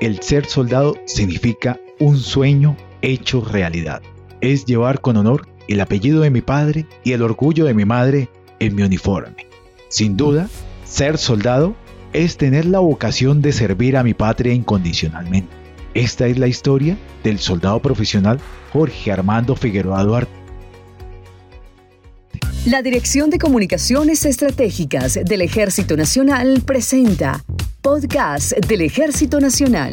el ser soldado significa un sueño hecho realidad. Es llevar con honor el apellido de mi padre y el orgullo de mi madre en mi uniforme. Sin duda, ser soldado es tener la vocación de servir a mi patria incondicionalmente. Esta es la historia del soldado profesional Jorge Armando Figueroa Duarte. La Dirección de Comunicaciones Estratégicas del Ejército Nacional presenta Podcast del Ejército Nacional.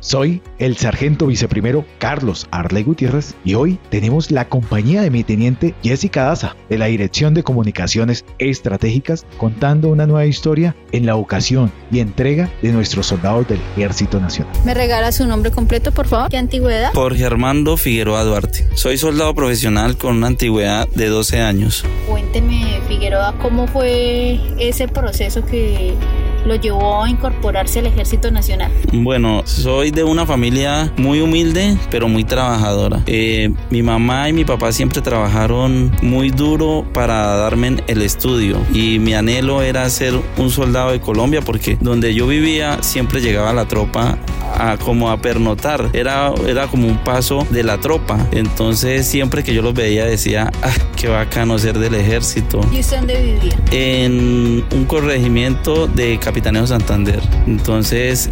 Soy el sargento viceprimero Carlos Arley Gutiérrez y hoy tenemos la compañía de mi teniente Jessica Daza de la Dirección de Comunicaciones Estratégicas contando una nueva historia en la ocasión y entrega de nuestros soldados del Ejército Nacional. ¿Me regala su nombre completo, por favor? ¿Qué antigüedad? Jorge Armando Figueroa Duarte. Soy soldado profesional con una antigüedad de 12 años. Cuénteme, Figueroa, ¿cómo fue ese proceso que lo llevó a incorporarse al Ejército Nacional? Bueno, soy de una familia muy humilde, pero muy trabajadora. Eh, mi mamá y mi papá siempre trabajaron muy duro para darme el estudio y mi anhelo era ser un soldado de Colombia porque donde yo vivía siempre llegaba la tropa a como a pernotar. Era, era como un paso de la tropa. Entonces siempre que yo los veía decía, ah, qué bacano ser del ejército. ¿Y usted dónde vivía? En un corregimiento de Capitaneo Santander. Entonces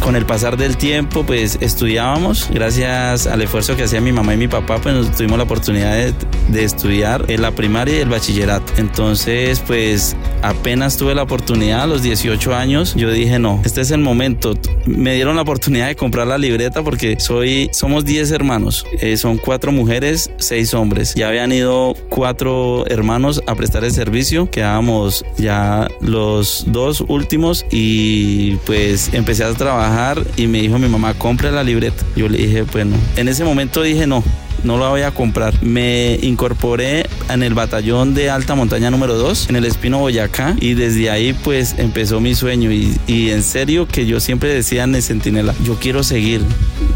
con el pasar del tiempo pues estudiábamos. Gracias al esfuerzo que hacía mi mamá y mi papá pues tuvimos la oportunidad de, de estudiar en la primaria y el bachillerato. Entonces pues apenas tuve la oportunidad a los 18 años yo dije no, este es el momento me dieron la oportunidad de comprar la libreta porque soy, somos 10 hermanos. Eh, son cuatro mujeres, seis hombres. Ya habían ido cuatro hermanos a prestar el servicio. Quedábamos ya los dos últimos y pues empecé a trabajar y me dijo mi mamá, compre la libreta. Yo le dije, bueno, en ese momento dije no, no la voy a comprar. Me incorporé en el batallón de alta montaña número 2, en el Espino Boyacá, y desde ahí pues empezó mi sueño. Y, y en serio que yo siempre decía en el Centinela, yo quiero seguir,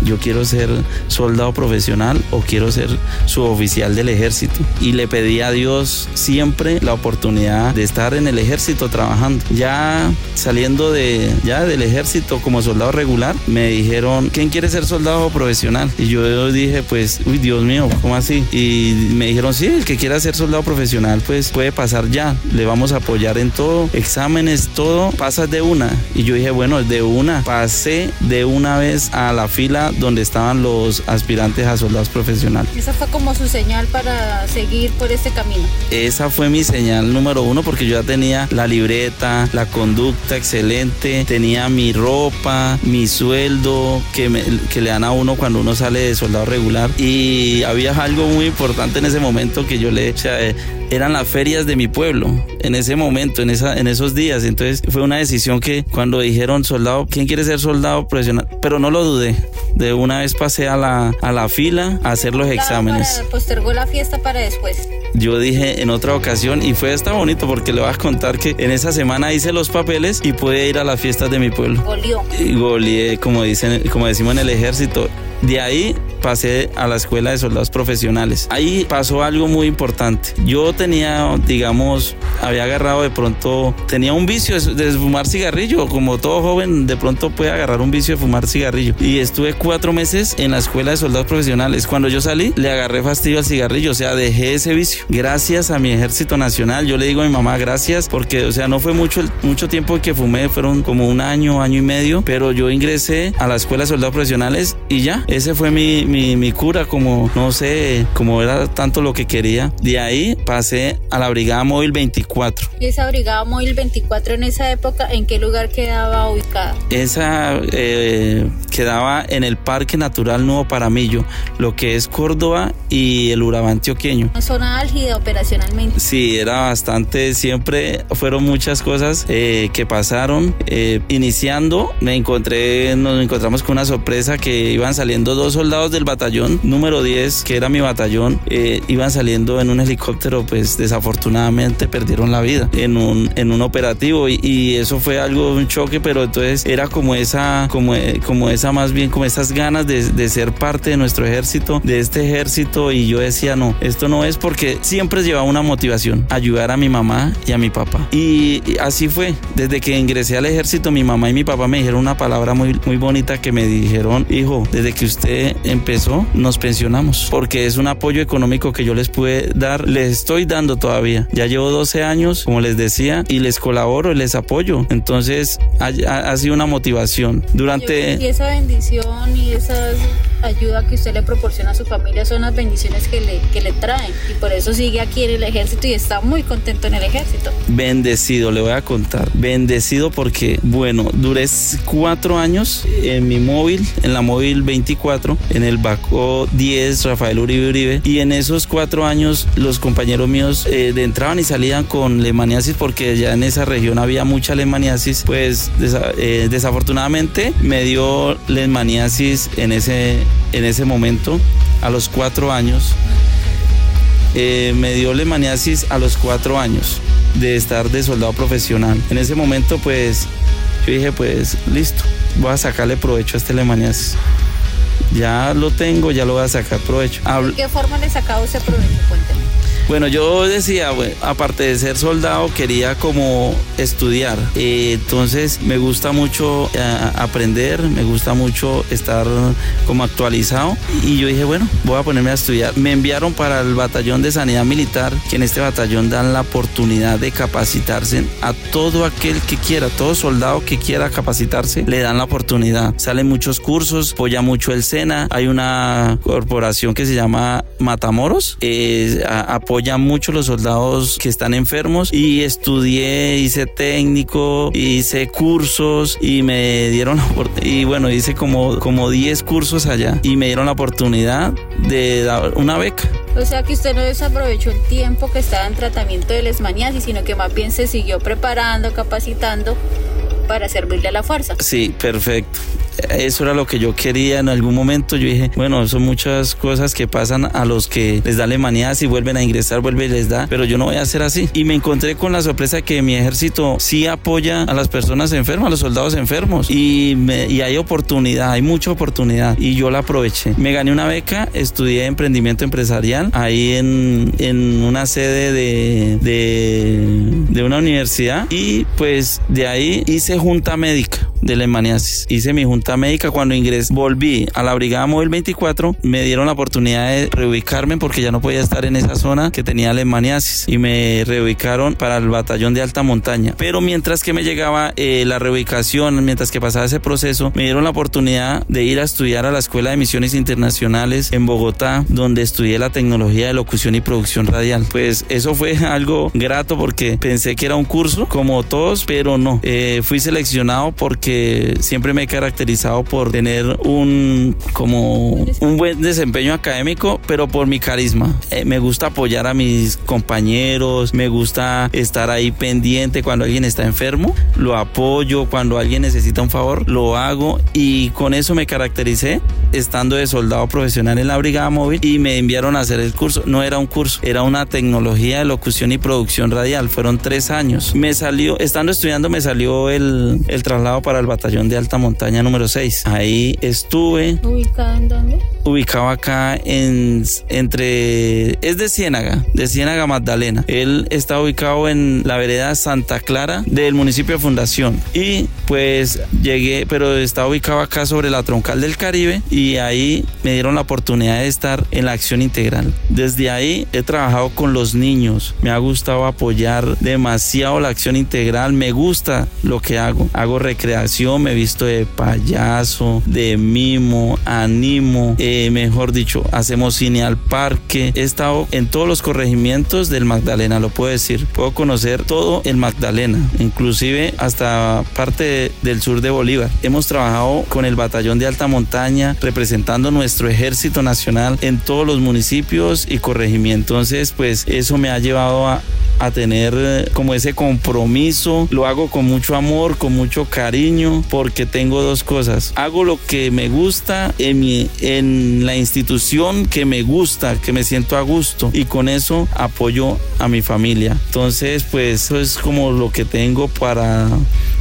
yo quiero ser soldado profesional o quiero ser suboficial del ejército. Y le pedí a Dios siempre la oportunidad de estar en el ejército trabajando. Ya saliendo de, ya del ejército como soldado regular, me dijeron, ¿quién quiere ser soldado profesional? Y yo dije, pues, uy, Dios mío, ¿cómo así? Y me dijeron, sí, el que quiera ser soldado profesional, pues puede pasar ya, le vamos a apoyar en todo, exámenes, todo, pasas de una. Y yo dije, bueno, de una, pasé de una vez a la fila donde estaban los aspirantes a soldados profesionales. Esa fue como su señal para seguir por este camino. Esa fue mi señal número uno porque yo ya tenía la libreta, la conducta excelente, tenía mi ropa, mi sueldo que, que le dan a uno cuando uno sale de soldado regular y y había algo muy importante en ese momento que yo le, o sea, eh, eran las ferias de mi pueblo en ese momento, en, esa, en esos días. Entonces fue una decisión que cuando dijeron soldado, ¿quién quiere ser soldado profesional? Pero no lo dudé. De una vez pasé a la, a la fila a hacer los exámenes. postergó la fiesta para después. Yo dije en otra ocasión y fue hasta bonito porque le voy a contar que en esa semana hice los papeles y pude ir a las fiestas de mi pueblo. Golió. Y goleé, como, dicen, como decimos en el ejército. De ahí pasé a la escuela de soldados profesionales. Ahí pasó algo muy importante. Yo tenía, digamos, había agarrado de pronto, tenía un vicio de, fumar cigarrillo, como todo joven de pronto puede agarrar un vicio de fumar cigarrillo. Y estuve cuatro meses en la escuela de soldados profesionales. Cuando yo salí, le agarré fastidio al cigarrillo, o sea, dejé ese vicio. Gracias a mi ejército nacional, yo le digo a mi mamá gracias, porque, o sea, no fue mucho, mucho tiempo que fumé, fueron como un año, año y medio, pero yo ingresé a la escuela de soldados profesionales y ya, ese fue mi, mi, mi cura, como, no sé, como era tanto lo que quería. De ahí pasé a la Brigada Móvil 24. ¿Y esa Brigada Móvil 24 en esa época, en qué lugar quedaba ubicada? Esa eh, quedaba en el Parque Natural Nuevo Paramillo, lo que es Córdoba y el Urabá antioqueño. Una zona álgida operacionalmente. Sí, era bastante, siempre fueron muchas cosas eh, que pasaron. Eh, iniciando, me encontré, nos encontramos con una sorpresa que iban saliendo dos soldados del batallón número 10, que era mi batallón, iban saliendo en un helicóptero, pues desafortunadamente perdieron la vida en un, en un operativo y, y eso fue algo, un choque, pero entonces era como esa, como, como esa más bien, como esas ganas de, de ser parte de nuestro ejército, de este ejército y yo decía, no, esto no es porque siempre llevaba una motivación, ayudar a mi mamá y a mi papá. Y así fue, desde que ingresé al ejército, mi mamá y mi papá me dijeron una palabra muy, muy bonita que me dijeron, hijo, desde que usted empezó, nos pensionamos, porque es un apoyo económico que yo les pude dar, les estoy dando todavía. Ya llevo 12 años, como les decía, y les colaboro les apoyo. Entonces, ha, ha sido una motivación. Durante... Y esa bendición y esas ayuda que usted le proporciona a su familia son las bendiciones que le, que le traen y por eso sigue aquí en el ejército y está muy contento en el ejército. Bendecido, le voy a contar. Bendecido porque, bueno, duré cuatro años en mi móvil, en la móvil 24, en el Baco 10, Rafael Uribe Uribe, y en esos cuatro años los compañeros míos eh, entraban y salían con lemaniasis porque ya en esa región había mucha lemaniasis, pues desa eh, desafortunadamente me dio lemaniasis en ese en ese momento, a los cuatro años, eh, me dio lemaniasis a los cuatro años de estar de soldado profesional. En ese momento, pues, yo dije, pues, listo, voy a sacarle provecho a este lemaniasis. Ya lo tengo, ya lo voy a sacar provecho. ¿De qué forma le sacaba ese provecho? Cuénteme. Bueno, yo decía, bueno, aparte de ser soldado, quería como estudiar. Eh, entonces me gusta mucho eh, aprender, me gusta mucho estar como actualizado. Y yo dije, bueno, voy a ponerme a estudiar. Me enviaron para el batallón de sanidad militar, que en este batallón dan la oportunidad de capacitarse a todo aquel que quiera, todo soldado que quiera capacitarse, le dan la oportunidad. Salen muchos cursos, apoya mucho el SENA. Hay una corporación que se llama Matamoros, eh, apoya apoya mucho los soldados que están enfermos y estudié, hice técnico, hice cursos y me dieron y bueno, hice como como 10 cursos allá y me dieron la oportunidad de dar una beca. O sea que usted no desaprovechó el tiempo que estaba en tratamiento de lesmaniasis, sino que más bien se siguió preparando, capacitando para servirle a la fuerza. Sí, perfecto eso era lo que yo quería en algún momento. Yo dije, bueno, son muchas cosas que pasan a los que les da alemanía si vuelven a ingresar, vuelve y les da, pero yo no voy a hacer así. Y me encontré con la sorpresa que mi ejército sí apoya a las personas enfermas, a los soldados enfermos. Y, me, y hay oportunidad, hay mucha oportunidad. Y yo la aproveché. Me gané una beca, estudié emprendimiento empresarial ahí en, en una sede de, de, de una universidad. Y pues de ahí hice junta médica de lemaniasis. Hice mi junta médica cuando ingresé, volví a la Brigada Móvil 24, me dieron la oportunidad de reubicarme porque ya no podía estar en esa zona que tenía lemaniasis y me reubicaron para el batallón de alta montaña. Pero mientras que me llegaba eh, la reubicación, mientras que pasaba ese proceso, me dieron la oportunidad de ir a estudiar a la Escuela de Misiones Internacionales en Bogotá, donde estudié la tecnología de locución y producción radial. Pues eso fue algo grato porque pensé que era un curso como todos, pero no. Eh, fui seleccionado porque siempre me he caracterizado por tener un como un buen desempeño académico, pero por mi carisma. Eh, me gusta apoyar a mis compañeros, me gusta estar ahí pendiente cuando alguien está enfermo, lo apoyo, cuando alguien necesita un favor, lo hago y con eso me caractericé estando de soldado profesional en la brigada móvil y me enviaron a hacer el curso. No era un curso, era una tecnología de locución y producción radial. Fueron tres años. Me salió, estando estudiando, me salió el, el traslado para el batallón de alta montaña número 6. Ahí estuve. ¿Ubicado en dónde? Ubicado acá en entre es de Ciénaga, de Ciénaga Magdalena. Él está ubicado en la vereda Santa Clara del municipio de Fundación. Y pues llegué, pero está ubicado acá sobre la troncal del Caribe y ahí me dieron la oportunidad de estar en la acción integral. Desde ahí he trabajado con los niños. Me ha gustado apoyar demasiado la acción integral. Me gusta lo que hago. Hago recreación me he visto de payaso, de mimo, animo, eh, mejor dicho, hacemos cine al parque. He estado en todos los corregimientos del Magdalena, lo puedo decir. Puedo conocer todo el Magdalena, inclusive hasta parte del sur de Bolívar. Hemos trabajado con el batallón de alta montaña, representando nuestro ejército nacional en todos los municipios y corregimientos. Entonces, pues eso me ha llevado a a tener eh, como ese compromiso. Lo hago con mucho amor, con mucho cariño, porque tengo dos cosas. Hago lo que me gusta en, mi, en la institución que me gusta, que me siento a gusto y con eso apoyo a mi familia. Entonces, pues eso es como lo que tengo para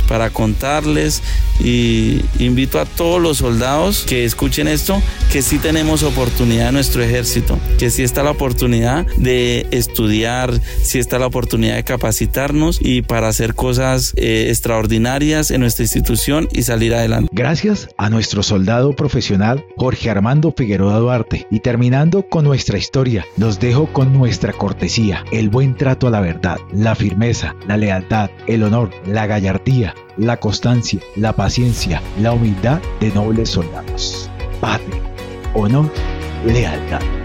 para contarles y invito a todos los soldados que escuchen esto que sí tenemos oportunidad en nuestro ejército, que sí está la oportunidad de estudiar, sí está la oportunidad de capacitarnos y para hacer cosas eh, extraordinarias en nuestra institución y salir adelante. Gracias a nuestro soldado profesional Jorge Armando Figueroa Duarte y terminando con nuestra historia, nos dejo con nuestra cortesía, el buen trato a la verdad, la firmeza, la lealtad, el honor, la gallardía, la constancia, la paciencia, la humildad de nobles soldados. Patria, honor, lealtad.